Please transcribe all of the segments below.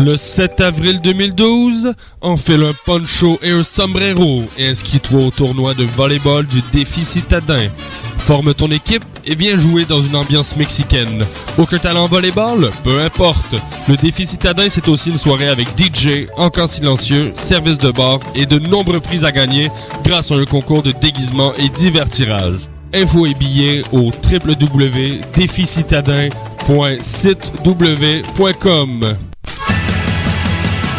Le 7 avril 2012, enfile un poncho et un sombrero et inscris-toi au tournoi de volleyball du défi citadin. Forme ton équipe et viens jouer dans une ambiance mexicaine. Aucun talent en volleyball? Peu importe. Le défi citadin, c'est aussi une soirée avec DJ, encans silencieux, service de bar et de nombreux prix à gagner grâce à un concours de déguisement et divers tirages. Infos et billets au www.déficitadin.sitew.com.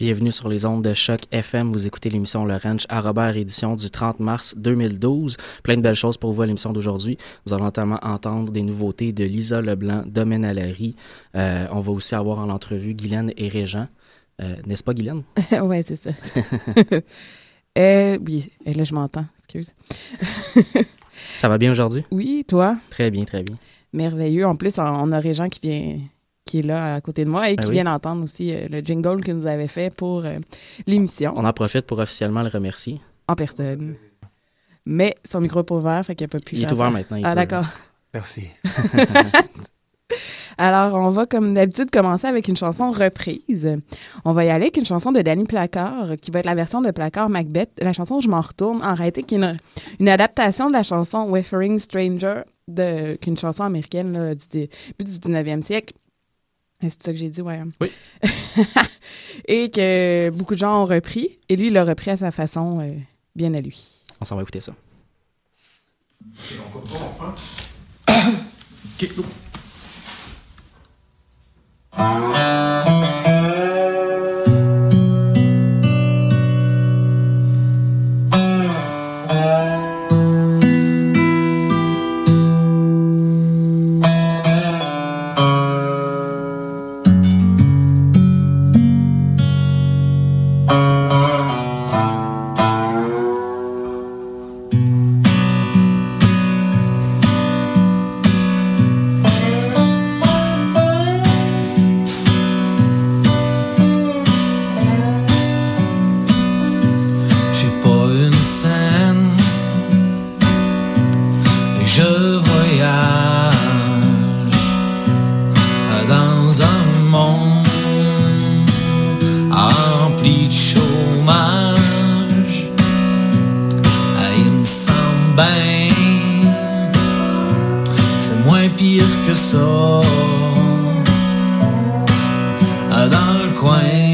Bienvenue sur les ondes de Choc FM. Vous écoutez l'émission Le Ranch à Robert, édition du 30 mars 2012. Plein de belles choses pour vous à l'émission d'aujourd'hui. Vous allez notamment entendre des nouveautés de Lisa Leblanc, Domaine Allary. Euh, on va aussi avoir en entrevue Guylaine et Régent. Euh, N'est-ce pas, Guylaine? ouais, c'est ça. euh, oui, et là, je m'entends. Excuse. Ça va bien aujourd'hui? Oui, toi? Très bien, très bien. Merveilleux. En plus, on a Régent qui vient qui est là à côté de moi et Ben qui oui. vient d'entendre aussi euh, le jingle que nous avait fait pour euh, l'émission On en profite pour officiellement le remercier. en personne. Mais son micro est ouvert, fait qu'il n'a pas pu Il est ouvert ça. maintenant, il Ah, d'accord. Merci. Alors, on va comme d'habitude commencer avec une chanson reprise. On va y aller avec une chanson de Danny Placard, qui va être la version de Placard Macbeth. La chanson Je m'en retourne, en réalité, qui est une, une adaptation de la chanson Wayfaring Stranger, de, qui est une chanson américaine là, du début du 19e siècle. C'est ça que j'ai dit, ouais. Oui. Et que beaucoup de gens ont repris, et lui, il l'a repris à sa façon, euh, bien à lui. On s'en va écouter ça. Thank voyage dans un monde rempli de chômage. Ah, il me semble bien, c'est moins pire que ça ah, dans le coin.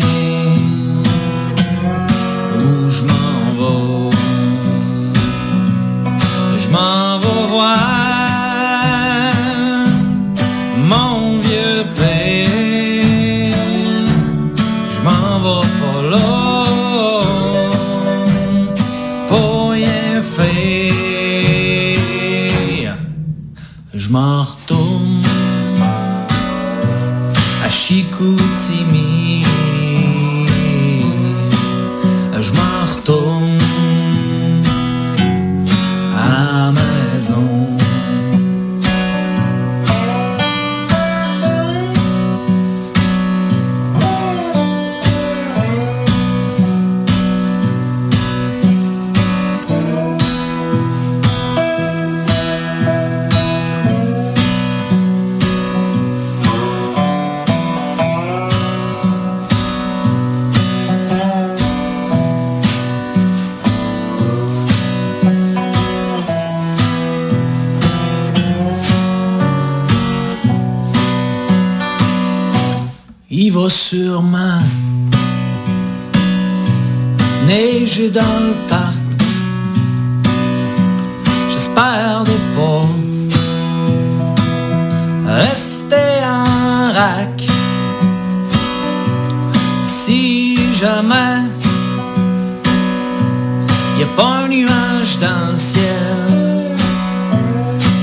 Y a pas un nuage dans le ciel,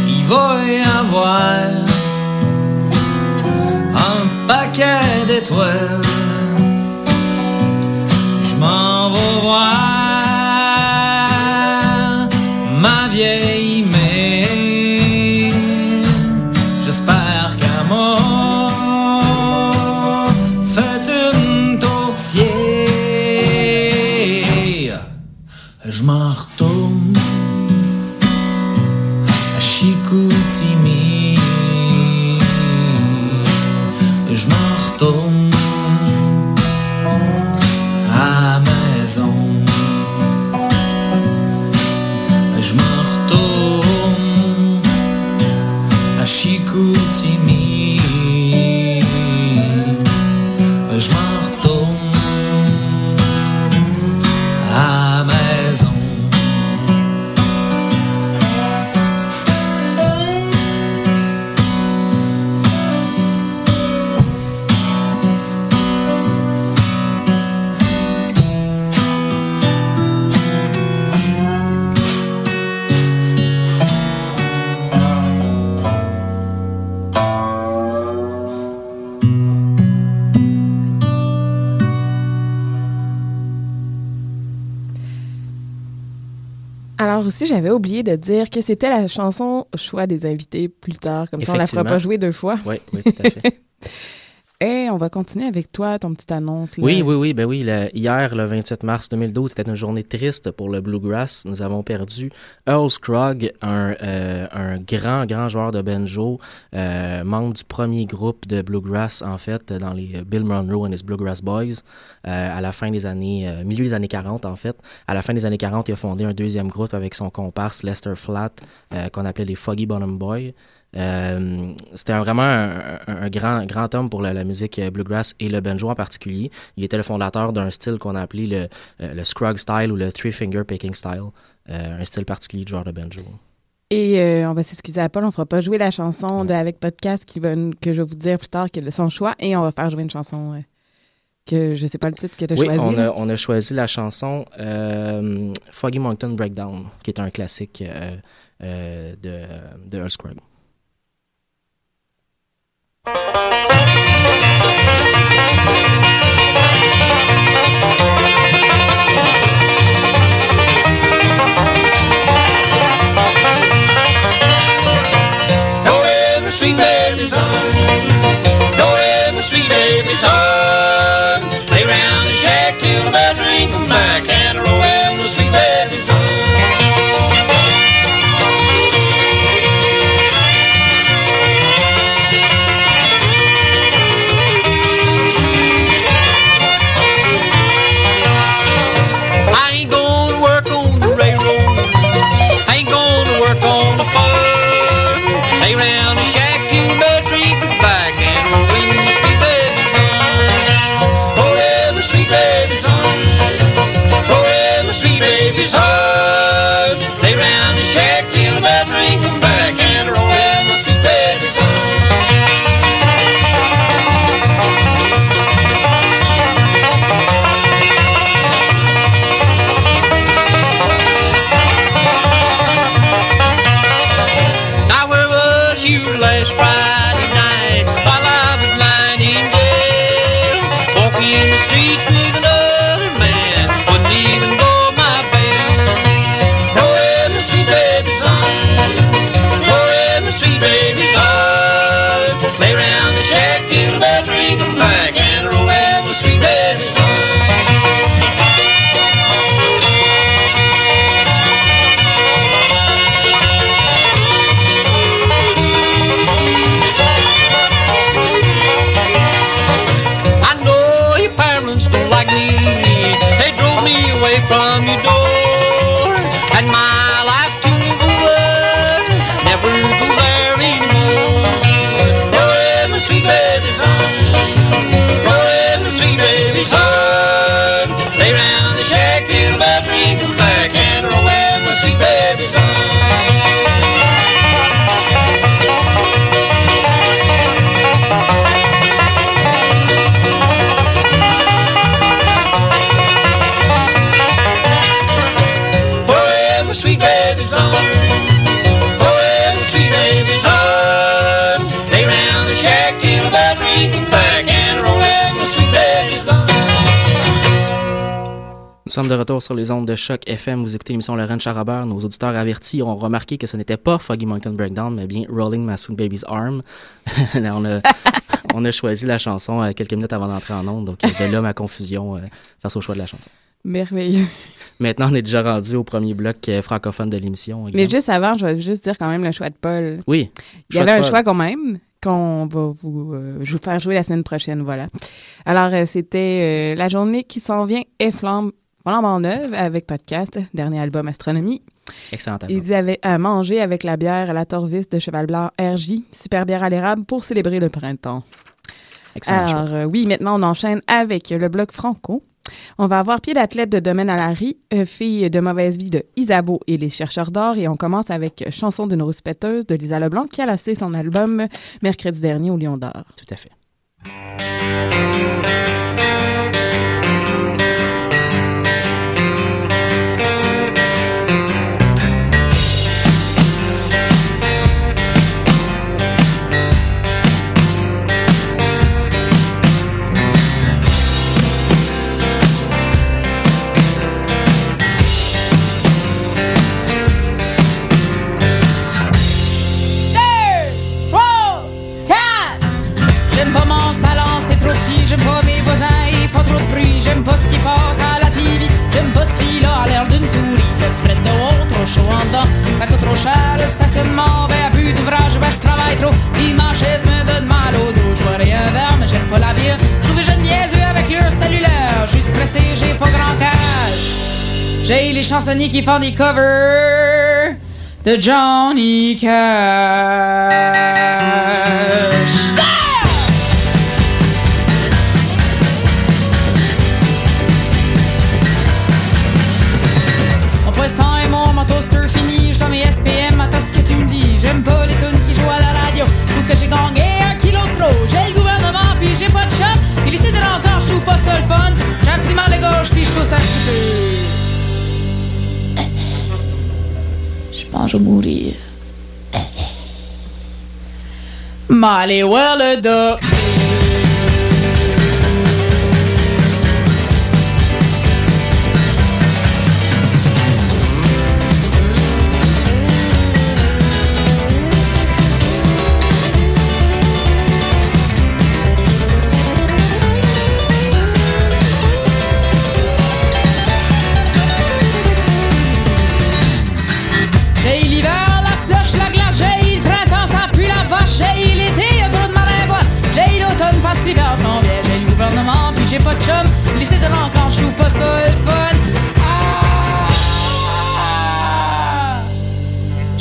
il va y avoir un paquet d'étoiles. Je m'en vais voir oublié de dire que c'était la chanson choix des invités plus tard, comme ça on la fera pas jouer deux fois. Oui, oui, tout à fait. Et on va continuer avec toi, ton petite annonce. Là. Oui, oui, oui, ben oui. le- hier, le 28 mars 2012, c'était une journée triste pour le Bluegrass. Nous avons perdu Earl Scruggs, un, euh, un grand, grand joueur de banjo, euh, membre du premier groupe de Bluegrass, en fait, dans les euh, Bill Monroe and his Bluegrass Boys, euh, à la fin des années, euh, milieu des années 40, en fait. À la fin des années 40, il a fondé un deuxième groupe avec son comparse Lester Flatt, euh, qu'on appelait les Foggy Bottom Boys. Euh, c'était vraiment un, grand, grand homme pour la, la musique euh, bluegrass et le banjo en particulier. Il était le fondateur d'un style qu'on a appelé le, euh, le style ou le Three Finger Picking style, euh, un style particulier de genre de banjo. Et euh, on va s'excuser à Paul, on fera pas jouer la chanson de Avec Podcast qui va, que je vais vous dire plus tard que son choix et on va faire jouer une chanson que je sais pas le titre que tu as Oui, choisi. on a, on a choisi la chanson Foggy Mountain Breakdown, qui est un classique de, de Earl Scruggs. Música sommes de retour sur les ondes de choc FM. Vous écoutez l'émission à Robert. Nos auditeurs avertis ont remarqué que ce n'était pas Foggy Mountain Breakdown, mais bien Rolling My Sweet Baby's Arm. On, a, on a choisi la chanson euh, quelques minutes avant d'entrer en onde, donc euh, de là ma confusion euh, face au choix de la chanson. Merveilleux. Maintenant, on est déjà rendu au premier bloc francophone de l'émission. Mais juste avant, je vais juste dire quand même le choix de Paul. Oui. Il y avait un Paul. choix quand même qu'on va vous, euh, je vous faire jouer la semaine prochaine, voilà. Alors, euh, c'était euh, La journée qui s'en vient et flambe, flambant neuve avec podcast, dernier album Astronomie. Excellent album. Il dit avec, à manger avec la bière à la Torvis de Cheval Blanc RJ, super bière à l'érable pour célébrer le printemps. Excellent. Alors, euh, oui, maintenant, on enchaîne avec le bloc franco. On va avoir Pied d'athlète de Domaine à la Rie, euh, Fille de mauvaise vie de Isabeau et les chercheurs d'or. Et on commence avec Chanson d'une rousse péteuse de Lisa Leblanc qui a lancé son album mercredi dernier au Lion d'or. Tout à fait. Ça coûte trop cher le stationnement. Ben, plus d'ouvrage, ben, je travaille trop. Puis ma chaise me donne mal au dos. Je vois rien vers, mais j'aime pas la ville. Je trouve jeunes niaiseux avec leur cellulaire. Je suis stressé, j'ai pas grand cash. J'ai les chansonniers qui font des covers de Johnny Cash. J'ai gagné un kilo trop. J'ai le gouvernement, puis j'ai pas de shop. Puis de encore, je trouve pas ça le fun. J'ai un petit mal de gorge, puis je un petit peu. Je pense que je vais mourir. M'aller.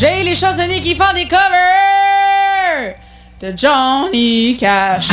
J'ai les chansonniers qui font des covers de Johnny Cash.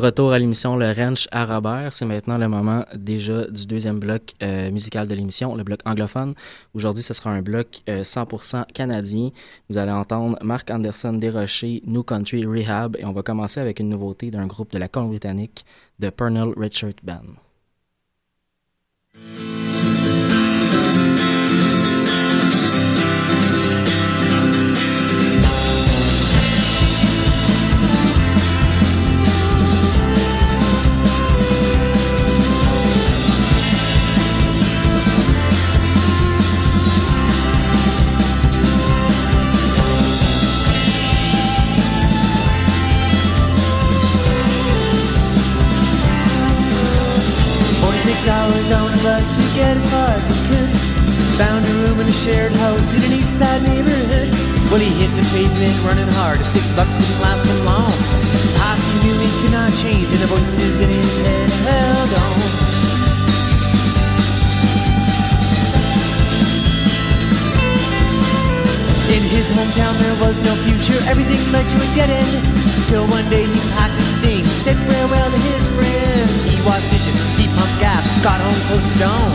Retour à l'émission Le Ranch à Robert. C'est maintenant le moment déjà du deuxième bloc euh, musical de l'émission, le bloc anglophone. Aujourd'hui, ce sera un bloc euh, 100% canadien. Vous allez entendre Mark Anderson Desrochers, New Country Rehab, et on va commencer avec une nouveauté d'un groupe de la Colombie-Britannique, de Pernell Richard Band. Bus to get as far as he could. Found a room in a shared house in an east side neighborhood. Well, he hit the pavement running hard. Six bucks wouldn't last him long. Past he knew he could not change, and the voices in his head held on. In his hometown there was no future, everything led to a dead end. Till one day he packed his things, said farewell to his friends. He washed dishes, he pumped gas, got home close to dawn.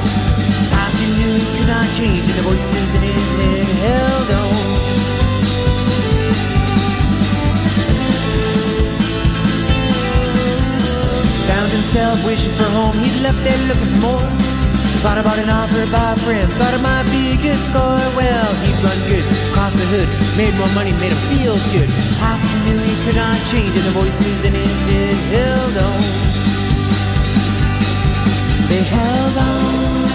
Past knew he could not change, and the voices in his head held on. Found himself wishing for home, he'd left there looking for more. Thought about an offer by a friend, thought it might be a good score. Well, he'd run goods, crossed the hood, made more money, made him feel good. Past he knew he could not change, and the voices in his head held on. They held on.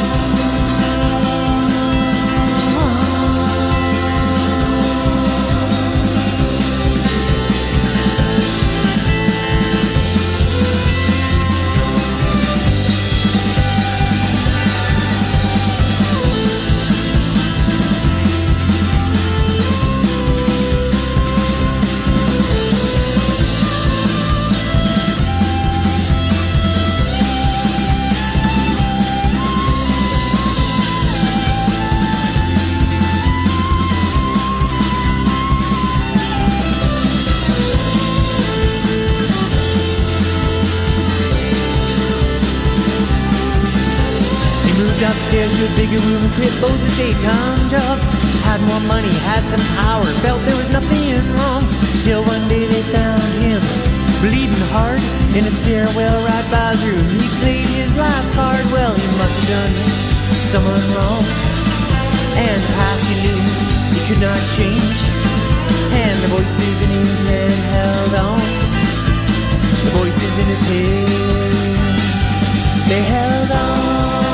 Bigger room and quit both the daytime jobs. Had more money, had some power, felt there was nothing wrong. Till one day they found him bleeding hard in a stairwell right by his room. He played his last card. Well, he must have done someone wrong. And past he knew he could not change. And the voices in his head held on. The voices in his head, they held on.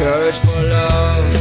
Courage for love?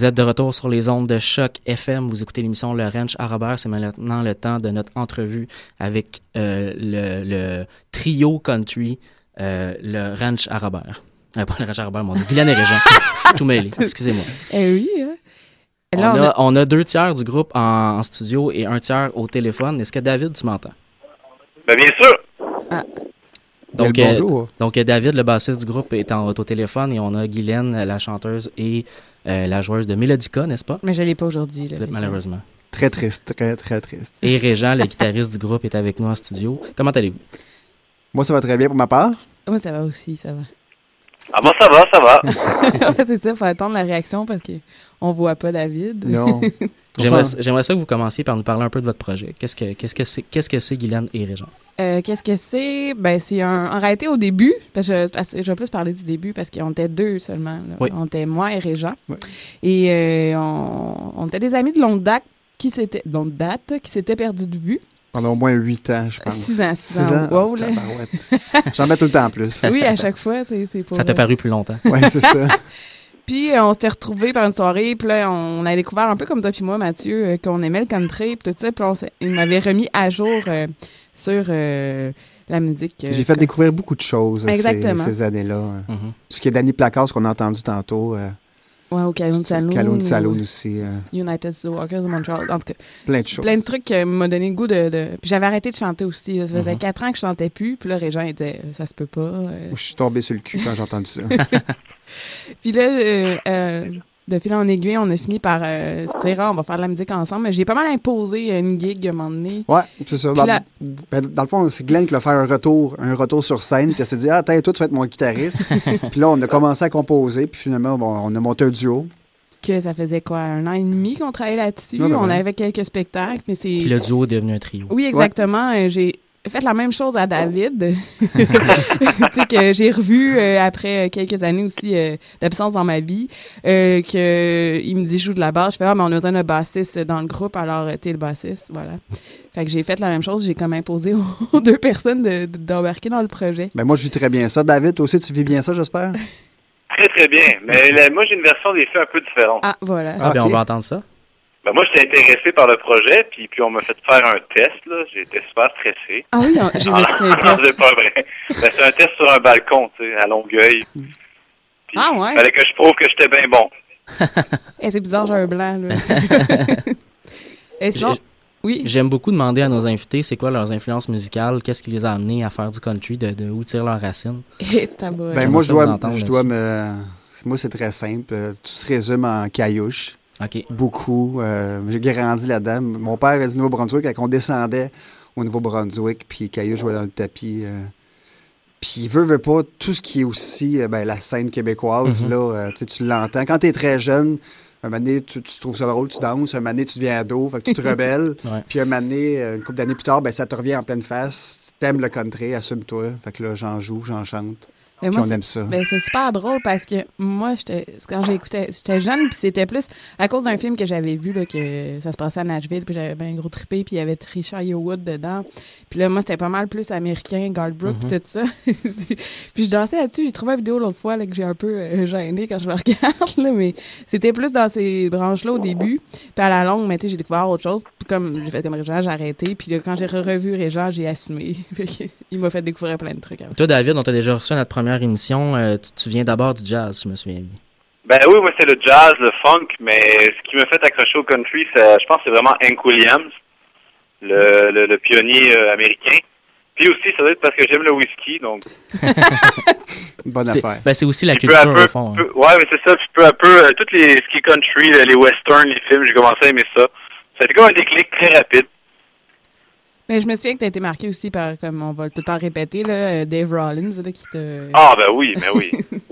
Vous êtes de retour sur les ondes de choc FM. Vous écoutez l'émission Le Ranch à Robert. C'est maintenant le temps de notre entrevue avec euh, le, le trio country, euh, le Ranch à Robert. Euh, pas le Ranch à Robert, mon Dieu. Guylaine et Régent. Tout mêlé. Excusez-moi. Eh oui, hein. On là, on a, a- on a deux tiers du groupe en, en studio et un tiers au téléphone. Est-ce que David, tu m'entends? Ben, bien sûr. Donc, euh, bonjour. donc euh, David, le bassiste du groupe, est en, au téléphone et on a Guylaine, la chanteuse et euh, la joueuse de Melodica, n'est-ce pas? Mais je l'ai pas aujourd'hui. là, Malheureusement. Très triste, très, très triste. Et Régent, le guitariste du groupe, est avec nous en studio. Comment allez-vous? Moi, ça va très bien pour ma part. Moi, ça va aussi, ça va. Ah bon, ça va, ça va. Ouais, c'est ça, faut attendre la réaction parce qu'on voit pas David. Non. J'aimerais j'aimerais ça que vous commenciez par nous parler un peu de votre projet. Qu'est-ce que qu'est-ce que c'est qu'est-ce que c'est Guylaine et Régent? Euh, Qu'est-ce que c'est? Ben, c'est un. En réalité, au début, parce que, parce que je vais plus parler du début parce qu'on était deux seulement. là. Oui. On était moi et Régent. Et euh, on, on était des amis de longue date qui s'étaient. longue date, qui s'étaient perdus de vue. Pendant au moins 8 ans, je pense. Six ans, six Six ans. Wow, là. J'en mets tout le temps en plus. Oui, à chaque fois, c'est pour. Ça t'a paru plus longtemps. Oui, c'est ça. Puis euh, on s'était retrouvés par une soirée, puis là, on a découvert un peu comme toi puis moi, Mathieu, euh, qu'on aimait le country, puis tout ça. Puis il m'avait remis à jour euh, sur euh, la musique. euh, J'ai fait découvrir beaucoup de choses ces, ces années-là. Mhm. Ce qui est Danny Placasse qu'on a entendu tantôt. Euh, Ouais, au Calhoun Saloon. Ou Saloon aussi. euh, United Walkers de Montreal. En tout cas, plein de choses. plein de trucs qui m'ont donné le goût de, de- Puis j'avais arrêté de chanter aussi. Ça faisait Mhm. quatre ans que je chantais plus. Puis là, Régent était... Ça se peut pas. euh. Je suis tombé sur le cul quand j'ai entendu ça. Puis là, euh, euh, de fil en aiguille, on a fini par euh, se dire, Ah, on va faire de la musique ensemble. Mais J'ai pas mal imposé une gig à un moment donné. Ouais, c'est ça. Puis Dans, la- ben, dans le fond, c'est Glenn qui a fait un retour, un retour sur scène, puis elle s'est dit Ah, attends, toi, tu vas être mon guitariste. puis là, on a commencé à composer, puis finalement, bon, on a monté un duo. Que ça faisait quoi, un an et demi qu'on travaillait là-dessus? Ouais, ben on ouais. avait quelques spectacles, mais c'est. Puis le duo est devenu un trio. Oui, exactement. Euh, J'ai fait la même chose à David. tu sais, que j'ai revu euh, après euh, quelques années aussi euh, d'absence dans ma vie. Euh, que il me dit joue de la basse. Je fais ah mais on a besoin d'un bassiste dans le groupe alors euh, t'es le bassiste voilà. Fait que j'ai fait la même chose. J'ai comme imposé aux deux personnes de- de- d'embarquer dans le projet. Ben, moi, je vis très bien ça. David, toi aussi, tu vis bien ça, j'espère? Très, très bien. Mais moi, j'ai une version des faits un peu différente. Ah voilà. Ah, ben, on va entendre ça. Ben, moi, j'étais intéressé par le projet, puis, puis on m'a fait faire un test, là. J'étais super stressé. Ah oui, on- je me Ah, souviens pas. c'est pas vrai. Ben, c'est un test sur un balcon, tu sais, à Longueuil. Ah ouais? Fallait que je prouve que j'étais bien bon. Eh, c'est bizarre j'ai un blanc là. Et sinon, J'ai- oui? J'aime beaucoup demander à nos invités c'est quoi leurs influences musicales, qu'est-ce qui les a amenés à faire du country, de, de où tirent leurs racines. Et tabarouette. Ben, moi, ça je dois, je dois me. Moi, c'est très simple. Tout se résume en caillouche. Beaucoup. Euh, J'ai grandi là-dedans. Mon père est du Nouveau-Brunswick. Quand on descendait au Nouveau-Brunswick, puis caillouche jouait dans le tapis. euh, puis, veut, veut pas, tout ce qui est aussi euh, ben, la scène québécoise, Mhm. là, euh, tu l'entends. Quand tu es très jeune, un moment donné, tu, tu trouves ça drôle, tu danses. Un moment donné, tu deviens ado, fait que tu te rebelles. Ouais. Puis un moment donné, une couple d'années plus tard, ben, ça te revient en pleine face. T'aimes le country, assume-toi. Fait que là, j'en joue, j'en chante. Mais moi, on c'est- aime ça. ben, c'est super drôle parce que moi, j'étais quand j'écoutais, j'étais jeune, puis c'était plus à cause d'un film que j'avais vu, là, que ça se passait à Nashville, puis j'avais bien gros trippé, puis il y avait Trisha Yearwood dedans. Puis là, moi, c'était pas mal plus américain, Guardbrook, Mhm. tout ça. puis je dansais là-dessus. J'ai trouvé une vidéo l'autre fois là, que j'ai un peu euh, gênée quand je me regarde, là, mais c'était plus dans ces branches-là au début. Puis à la longue, mais tu sais, j'ai découvert autre chose. Puis comme j'ai fait comme Régent, j'ai arrêté. Puis là, quand j'ai revu Régent, j'ai assumé. Il m'a fait découvrir plein de trucs. après. Toi, David, on t'a déjà reçu à notre première émission. euh, tu, tu viens d'abord du jazz, je me souviens bien. Ben oui, moi, c'est le jazz, le funk, mais ce qui m'a fait accrocher au country, c'est, je pense que c'est vraiment Hank Williams. le, le, le pionnier euh, américain. Puis aussi, ça doit être parce que j'aime le whisky, donc Bonne C'est- affaire. ben, c'est aussi la Puis peu à culture, peu, au fond. hein. peu- ouais, mais c'est ça. Puis peu à peu, euh, toutes les ski country, les westerns, les films, j'ai commencé à aimer ça. Ça a été comme un déclic très rapide. Mais je me souviens que tu as été marqué aussi par, comme on va tout le temps répéter, là, euh, Dave Rollins, là, qui te... Ah, ben oui, ben oui.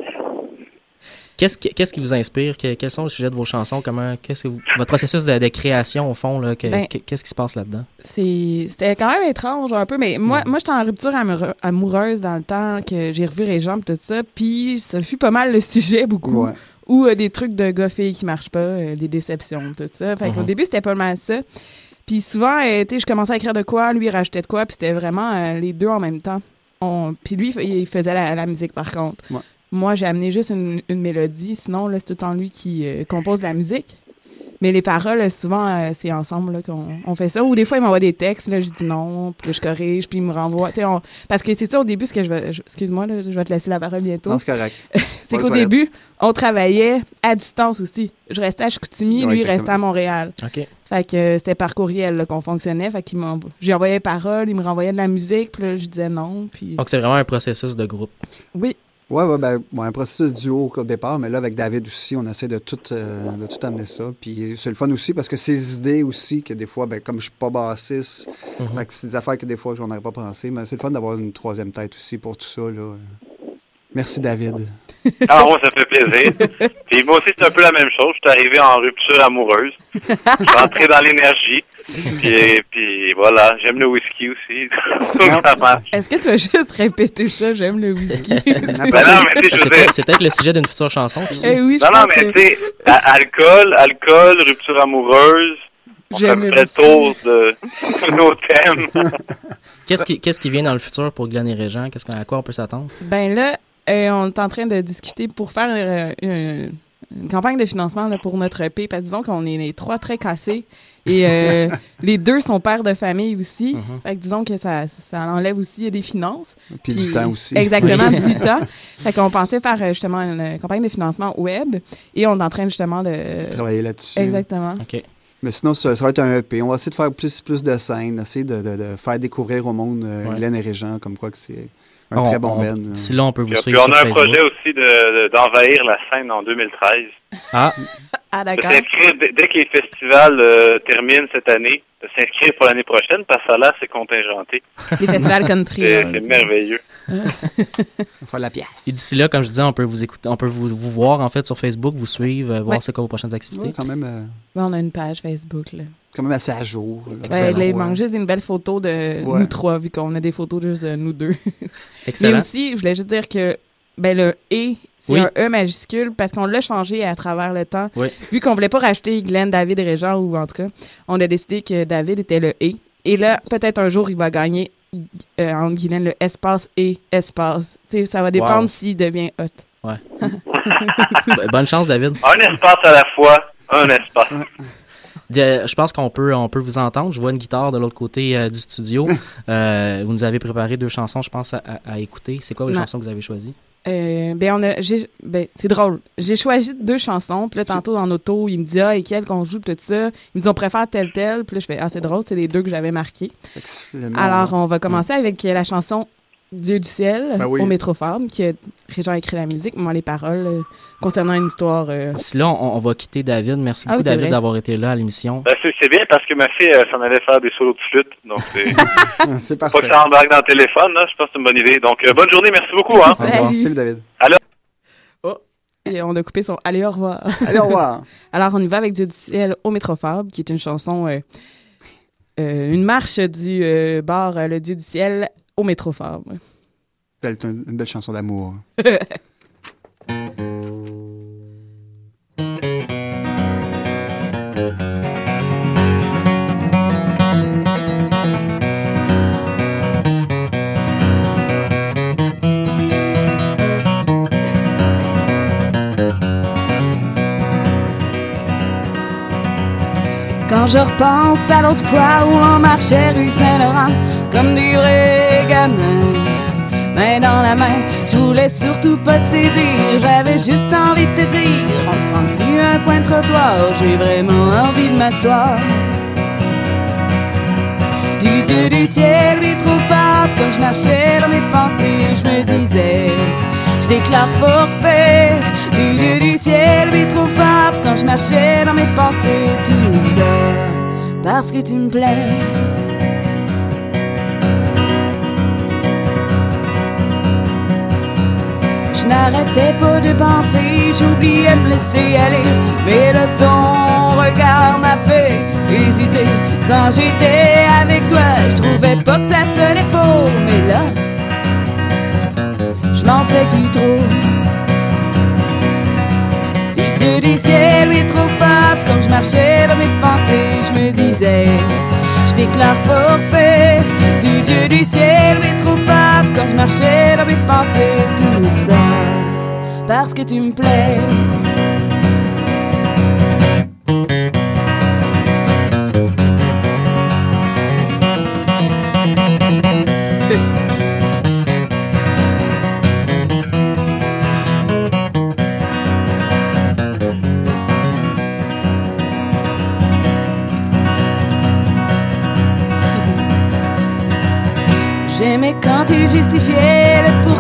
Qu'est-ce qui, qu'est-ce qui vous inspire? Que- quels sont les sujets de vos chansons? Comment, qu'est-ce que vous- votre processus de, de création, au fond, Ben, que- qu'est-ce qui se passe là-dedans? C'est- C'était quand même étrange un peu, mais moi, moi j'étais en rupture amoureuse dans le temps que j'ai revu Régent et tout ça, puis ça fut pas mal le sujet beaucoup. Ouais. Ou euh, des trucs de gars filles qui marchent pas, euh, des déceptions, tout ça. Fait qu'au Mhm. début, c'était pas mal ça. Puis souvent, euh, tu sais, je commençais à écrire de quoi, lui il rajoutait de quoi, puis c'était vraiment euh, les deux en même temps. On... Puis lui, il faisait la, la musique par contre. Ouais. Moi, j'ai amené juste une, une mélodie, sinon, là, c'est tout le temps lui qui euh, compose la musique. Mais les paroles, souvent, euh, c'est ensemble là, qu'on on fait ça. Ou des fois, il m'envoie des textes, là, je dis non, puis je corrige, puis il me renvoie. Tu sais, on- Parce que c'est ça, au début, ce que je vais... je- Excuse-moi, là, je vais te laisser la parole bientôt. Non, c'est correct. c'est qu'au début, on travaillait à distance aussi. Je restais à Chicoutimi, Ouais, lui, il restait à Montréal. OK. Fait que euh, c'était par courriel qu'on fonctionnait. Fait qu'il m'en... J'ai envoyé les paroles, il me renvoyait de la musique, puis là, je disais non. Puis... Donc, c'est vraiment un processus de groupe. Oui. Ouais, ouais, ben, bon, un processus duo au départ, mais là, avec David aussi, on essaie de tout, euh, de tout amener ça. Puis c'est le fun aussi parce que ces idées aussi, que des fois, ben, comme je suis pas bassiste, fait que c'est des affaires que des fois, j'en aurais pas pensé, mais c'est le fun d'avoir une troisième tête aussi pour tout ça, là. Merci, David. Ah, moi, ça fait plaisir. Puis moi aussi, c'est un peu la même chose. Je suis arrivé en rupture amoureuse. Je suis rentré dans l'énergie. Puis, puis voilà, j'aime le whisky aussi. Ça marche. Est-ce que tu vas juste répéter ça? J'aime le whisky. Ben non, mais tu sais, je C'est veux peut-être dire- c'est peut-être le sujet d'une future chanson. Eh oui, je non, non, mais que- tu sais, alcool, alcool, rupture amoureuse. On fait J'aime un le tour de nos thèmes. Qu'est-ce qui, qu'est-ce qui vient dans le futur pour Glenn et Régent? Qu'est-ce qu'on- à quoi on peut s'attendre? Ben là, euh, on est en train de discuter pour faire euh, une, une campagne de financement là, pour notre EP. Parce que disons qu'on est les trois très cassés et euh, les deux sont pères de famille aussi. Mhm. Fait que disons que ça, ça enlève aussi des finances. Puis du temps aussi. Exactement, du temps. Fait qu'on pensait faire justement une campagne de financement web et on est en train justement de... Travailler là-dessus. Exactement. OK. Mais sinon, ça, ça va être un EP. On va essayer de faire plus, plus de scènes, essayer de, de- de faire découvrir au monde euh, Ouais. Glenn et Régent, comme quoi que c'est un On- très bon on- band. D'ici là, on peut vous Puis, puis suivre on a un projet aussi de- de- d'envahir la scène en 2013. Ah, Ah, d'accord. s'inscrire dès, dès que les festivals euh, terminent cette année, de s'inscrire pour l'année prochaine parce que ça là, c'est contingenté. Les festivals country. C'est merveilleux. On va faire la pièce. et d'ici là, comme je disais, on peut vous écouter, on peut vous, vous voir en fait sur Facebook, vous suivre, euh, voir Ouais. c'est quoi vos prochaines activités. Ouais, quand, même, euh, Ouais, on a une page Facebook. Là. quand même assez à jour. là. Il Ouais. manque juste une belle photo de Ouais. nous trois, vu qu'on a des photos juste de nous deux. Excellent. Mais aussi, je voulais juste dire que ben, le « et », c'est Oui. un « e » majuscule parce qu'on l'a changé à travers le temps. Oui. Vu qu'on voulait pas rajouter Glenn, David et Régent, ou en tout cas, on a décidé que David était le « et ». Et là, peut-être un jour, il va gagner, euh, entre guillemets, le espace et espace. Tu sais, ça va dépendre Wow. s'il devient hot. Ouais. Ben, Bonne chance, David. Un espace à la fois, un espace. Je pense qu'on peut, on peut vous entendre. Je vois une guitare de l'autre côté euh, du studio. Euh, vous nous avez préparé deux chansons, je pense, à, à- à écouter. C'est quoi les Non. chansons que vous avez choisies? Euh, ben on a j'ai ben c'est drôle. J'ai choisi deux chansons. Puis là tantôt en auto il me dit ah et quelle qu'on joue tout ça. Il me dit on préfère telle telle. Puis là je fais ah c'est drôle c'est les deux que j'avais marquées. Finalement, alors on va commencer avec la chanson Dieu du ciel Ben oui. au Métrophone qui a Régent écrit la musique moi les paroles euh, concernant une histoire euh, D'ici là, on, on va quitter David. Merci Ah beaucoup, David, d'avoir été là à l'émission. Ben, c'est bien parce que ma fille euh, s'en allait faire des solos de flûte. Donc, c'est pas parfait. que ça embarque dans le téléphone. Là. Je pense que c'est une bonne idée. Donc, euh, bonne journée. Merci beaucoup. Hein. Salut. Salut, David. oh et on a coupé son allez au revoir Allez, au revoir. alors on y va avec Dieu du ciel au Métrophone qui est une chanson euh, euh, une marche du euh, bar euh, le Dieu du ciel au Métrophone Belle- une, une belle chanson d'amour. je repense à l'autre fois où on marchait rue Saint-Laurent comme des vrais gamins, main dans la main, je voulais surtout pas te séduire, j'avais juste envie de te dire, on se prend-tu un coin de trottoir, j'ai vraiment envie de m'asseoir. dieux du ciel, lui trop fort. Quand je marchais dans mes pensées, je me disais, je déclare forfait. Du dieu du ciel, lui trop fort. Quand je marchais dans mes pensées, tout ça, parce que tu me plais. Je n'arrêtais pas de penser, j'oubliais de me laisser aller. Mais le ton regard m'a fait hésiter. Quand j'étais avec toi, je trouvais pas que ça sonnait faux. Mais là, je m'en fais plus trop. Du ciel, lui trop fort. Quand je marchais dans mes pensées, je me disais, je déclare forfait. Du dieu du ciel, lui trop fort. Quand je marchais dans mes pensées, tout ça, parce que tu me plais. Tu justifiais le pourquoi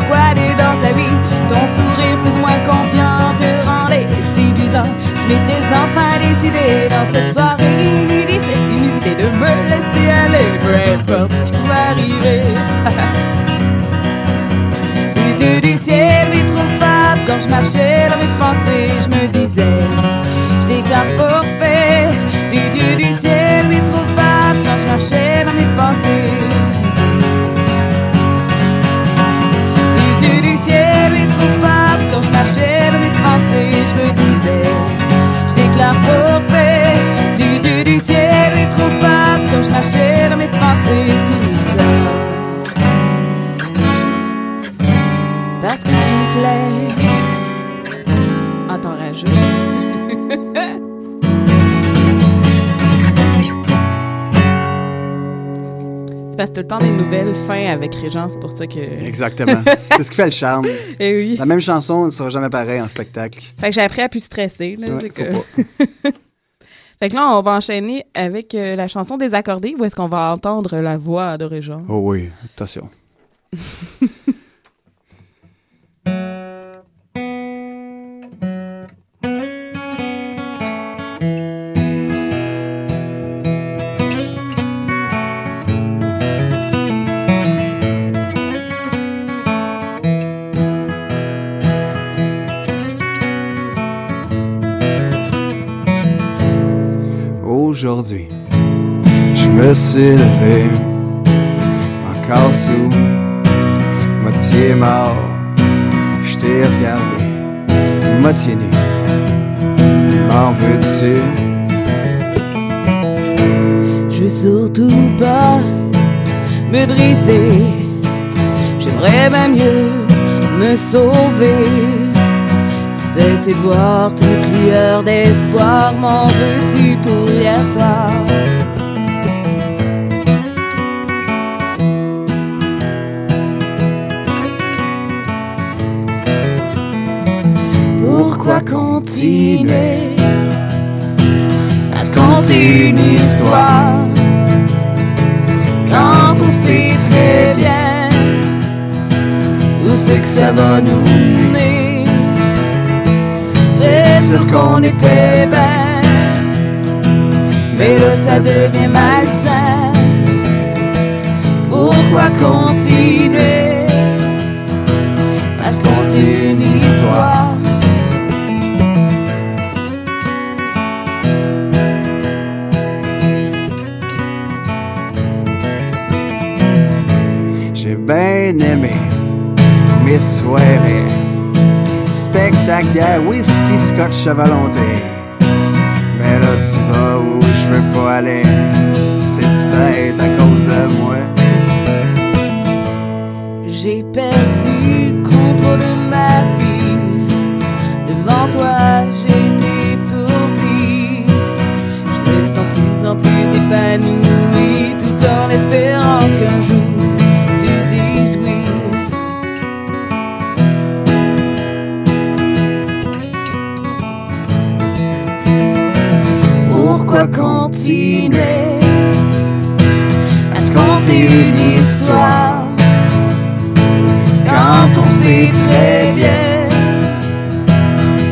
Du dieu du ciel est trop fort Quand je marchais dans mes pensées Tout ça Parce que tu me plais rajoute C'est parce que tout le temps des nouvelles fins avec Régent, c'est pour ça que. Exactement. C'est ce qui fait le charme. Eh oui. La même chanson ne sera jamais pareille en spectacle. Fait que j'ai appris à plus stresser. Là, Ouais, que- fait que là, on va enchaîner avec euh, la chanson Désaccordée où est-ce qu'on va entendre la voix de Régent? Oh oui, attention. Aujourd'hui, je me suis levé, encore sous, moitié mort. Je t'ai regardé, moitié nu. M'en veux-tu? Je veux surtout pas me briser. J'aimerais bien mieux me sauver. De voir toute lueur d'espoir. M'en veux-tu pour hier? Pourquoi continuer? À se conter une histoire quand on sait très bien où c'est que ça va nous? Sûr qu'on était bien, mais là ça devient malsain. Pourquoi continuer? À se conter une histoire? J'ai bien aimé mes soirées. Spectacle de whisky scotch à volonté. Mais là, tu vas où je veux pas aller. C'est peut-être à cause de moi. J'ai perdu le contrôle de ma vie. Devant toi, j'ai été étourdi. Je me sens plus en plus épanoui, tout en espérant Pourquoi continuer raconter une histoire? Quand on sait très bien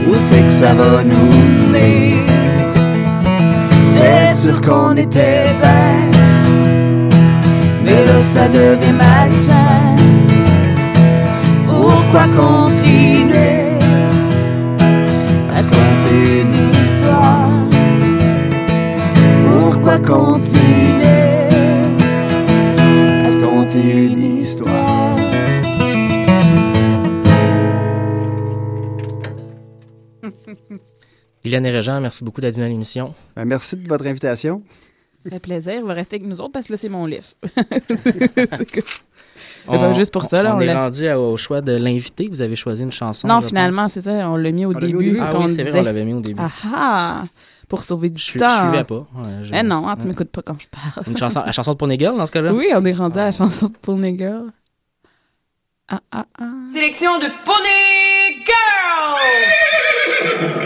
où c'est que ça va nous mener. C'est sûr qu'on était bien, mais là ça devient malsain. Pourquoi continuer? Pourquoi continuer à se conter une histoire? Liliane et Régent, merci beaucoup d'être venue à l'émission. Ben, merci de votre invitation. Ça fait plaisir. Il va rester avec nous autres parce que là, c'est mon livre. C'est que- C'est pas juste pour ça, là. On, On, est rendu au choix de l'invité. Vous avez choisi une chanson. Non, finalement, c'est ça. On l'a mis au On l'a mis au début. début. Ah oui, on c'est vrai, on l'avait mis au début. Ah ah! Pour sauver du Je- temps. je suivais pas. Ouais, je- Eh non, ah, tu m'écoutes pas quand je parle. Une chanson, la chanson de Pony Girl, dans ce cas-là? Oui, on est rendu à la chanson de Pony Girl. Ah, ah, ah. Sélection de Pony Girl!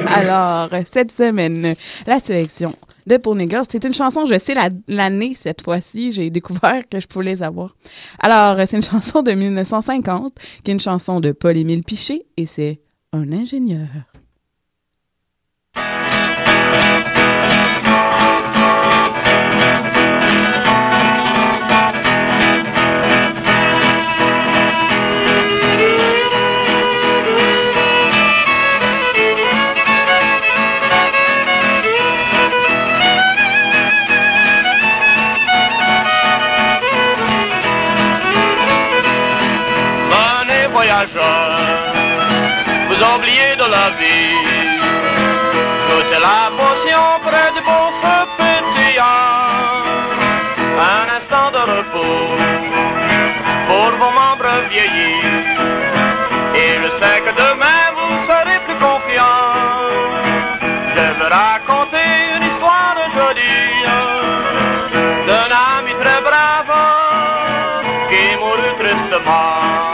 Alors, cette semaine, la sélection de Pony Girl, c'est une chanson, je sais la- l'année cette fois-ci, j'ai découvert que je pouvais les avoir. Alors, c'est une chanson de 1950, qui est une chanson de Paul-Émile Piché, et c'est Un ingénieur. Vous oubliez de la vie. Goûtez la potion près du beau feu pétillant. Un instant de repos pour vos membres vieillis. Et je sais que demain vous serez plus confiants. Je veux raconter une histoire jolie d'un ami très brave qui mourut tristement.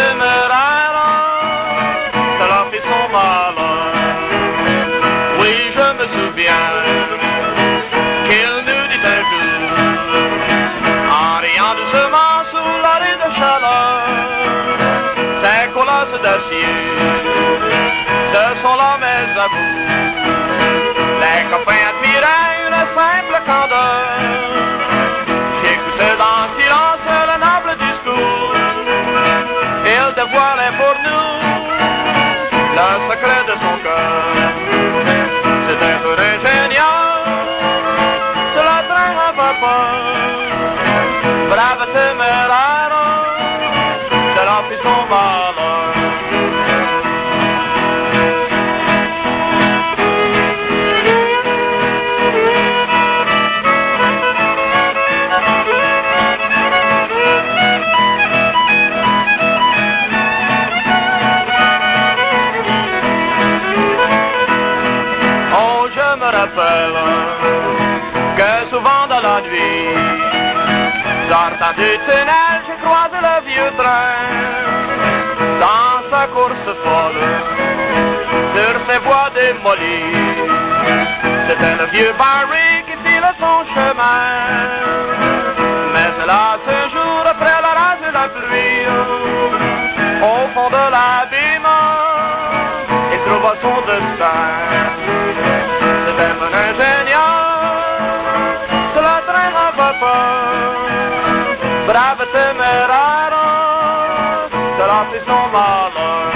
Téméraire, cela fit son malheur. Oui, je me souviens qu'il nous dit un jour, en riant doucement sous l'arrêt de chaleur, ces colosses d'acier ce sont là mes avous. Les copains admiraient une simple candeur. Brave téméraire, cela du tunnel, j'ai croisé le vieux train dans sa course folle sur ses voies démolies. C'était le vieux Barry qui file son chemin. Mais hélas, un jour après l'orage et la pluie, brave téméraire, fit son malheur.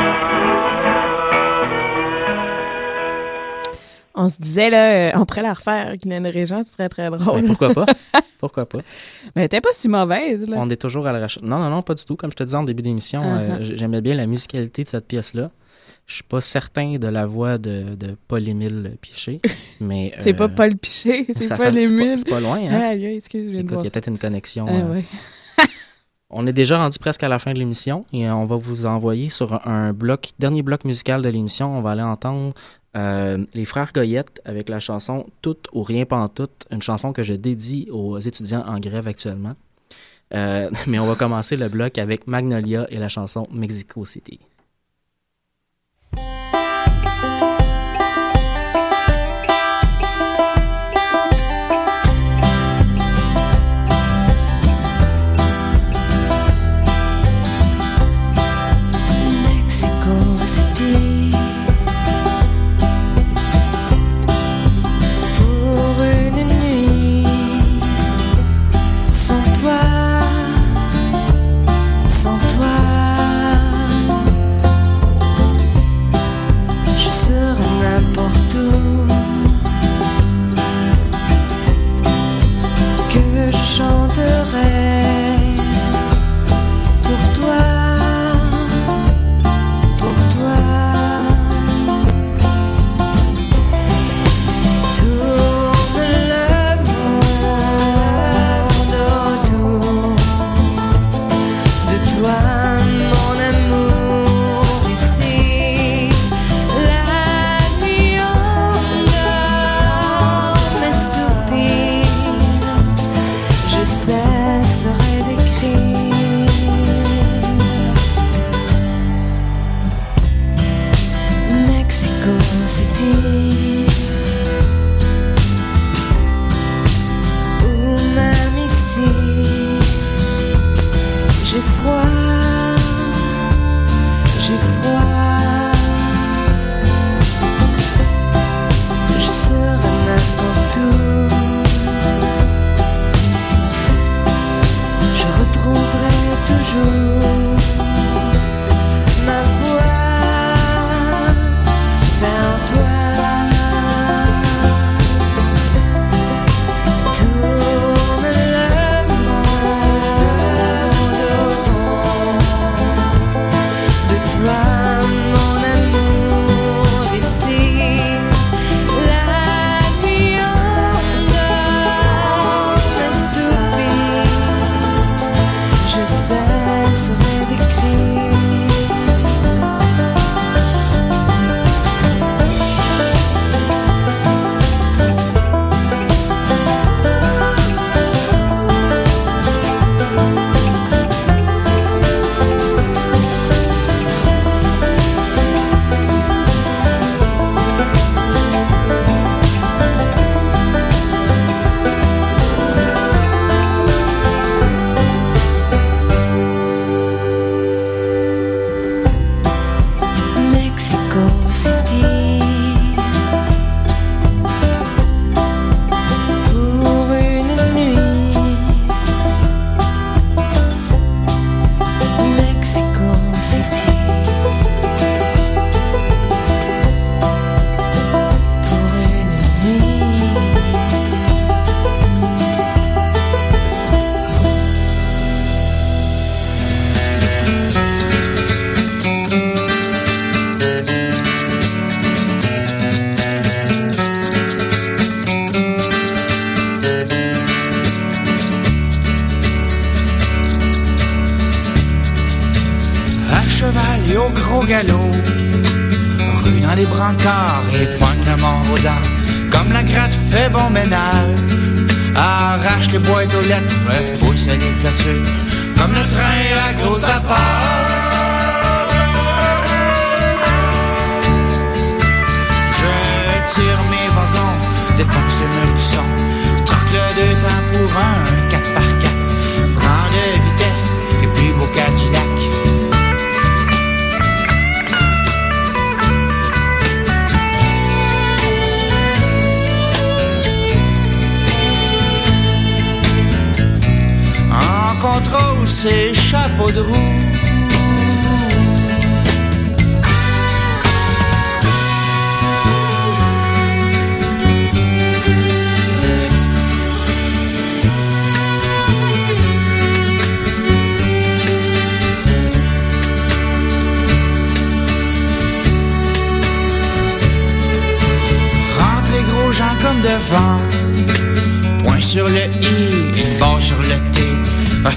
On se disait, là, euh, on pourrait la refaire, Guylaine Régent, ce serait très drôle. Ben, pourquoi pas? Pourquoi pas? Mais elle était pas si mauvaise, là. On est toujours à la recherche. Non, non, non, pas du tout. Comme je te disais en début d'émission, euh, Uh-huh. j- j'aimais bien la musicalité de cette pièce-là. Je suis pas certain de la voix de, de Paul-Émile Piché, mais... C'est euh, pas Paul Piché, c'est ça- Paul ça- c'est pas- loin, hein? Excuse, Écoute, il y a peut-être une connexion. Ah, euh, ouais. On est déjà rendu presque à la fin de l'émission et on va vous envoyer sur un bloc, dernier bloc musical de l'émission. On va aller entendre euh, les frères Goyette avec la chanson Tout ou rien pantoute, une chanson que je dédie aux étudiants en grève actuellement. Euh, mais on va commencer le bloc avec Magnolia et la chanson Mexico City.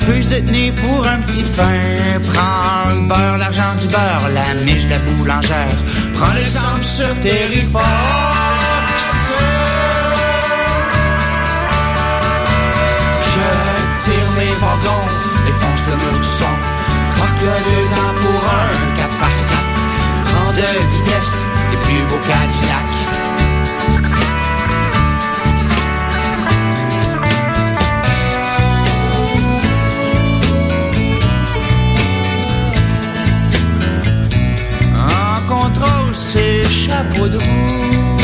Refuse de tenir pour un petit pain. Prends le beurre, l'argent du beurre, la miche de la boulangère. Prends l'exemple sur Terrifox. Je tire mes wagons, défonce le mur du son. Troque le deux pour un, 4 par 4 Prends de vitesse, les plus beaux Cadillac. Contrôle, c'est chapeau de.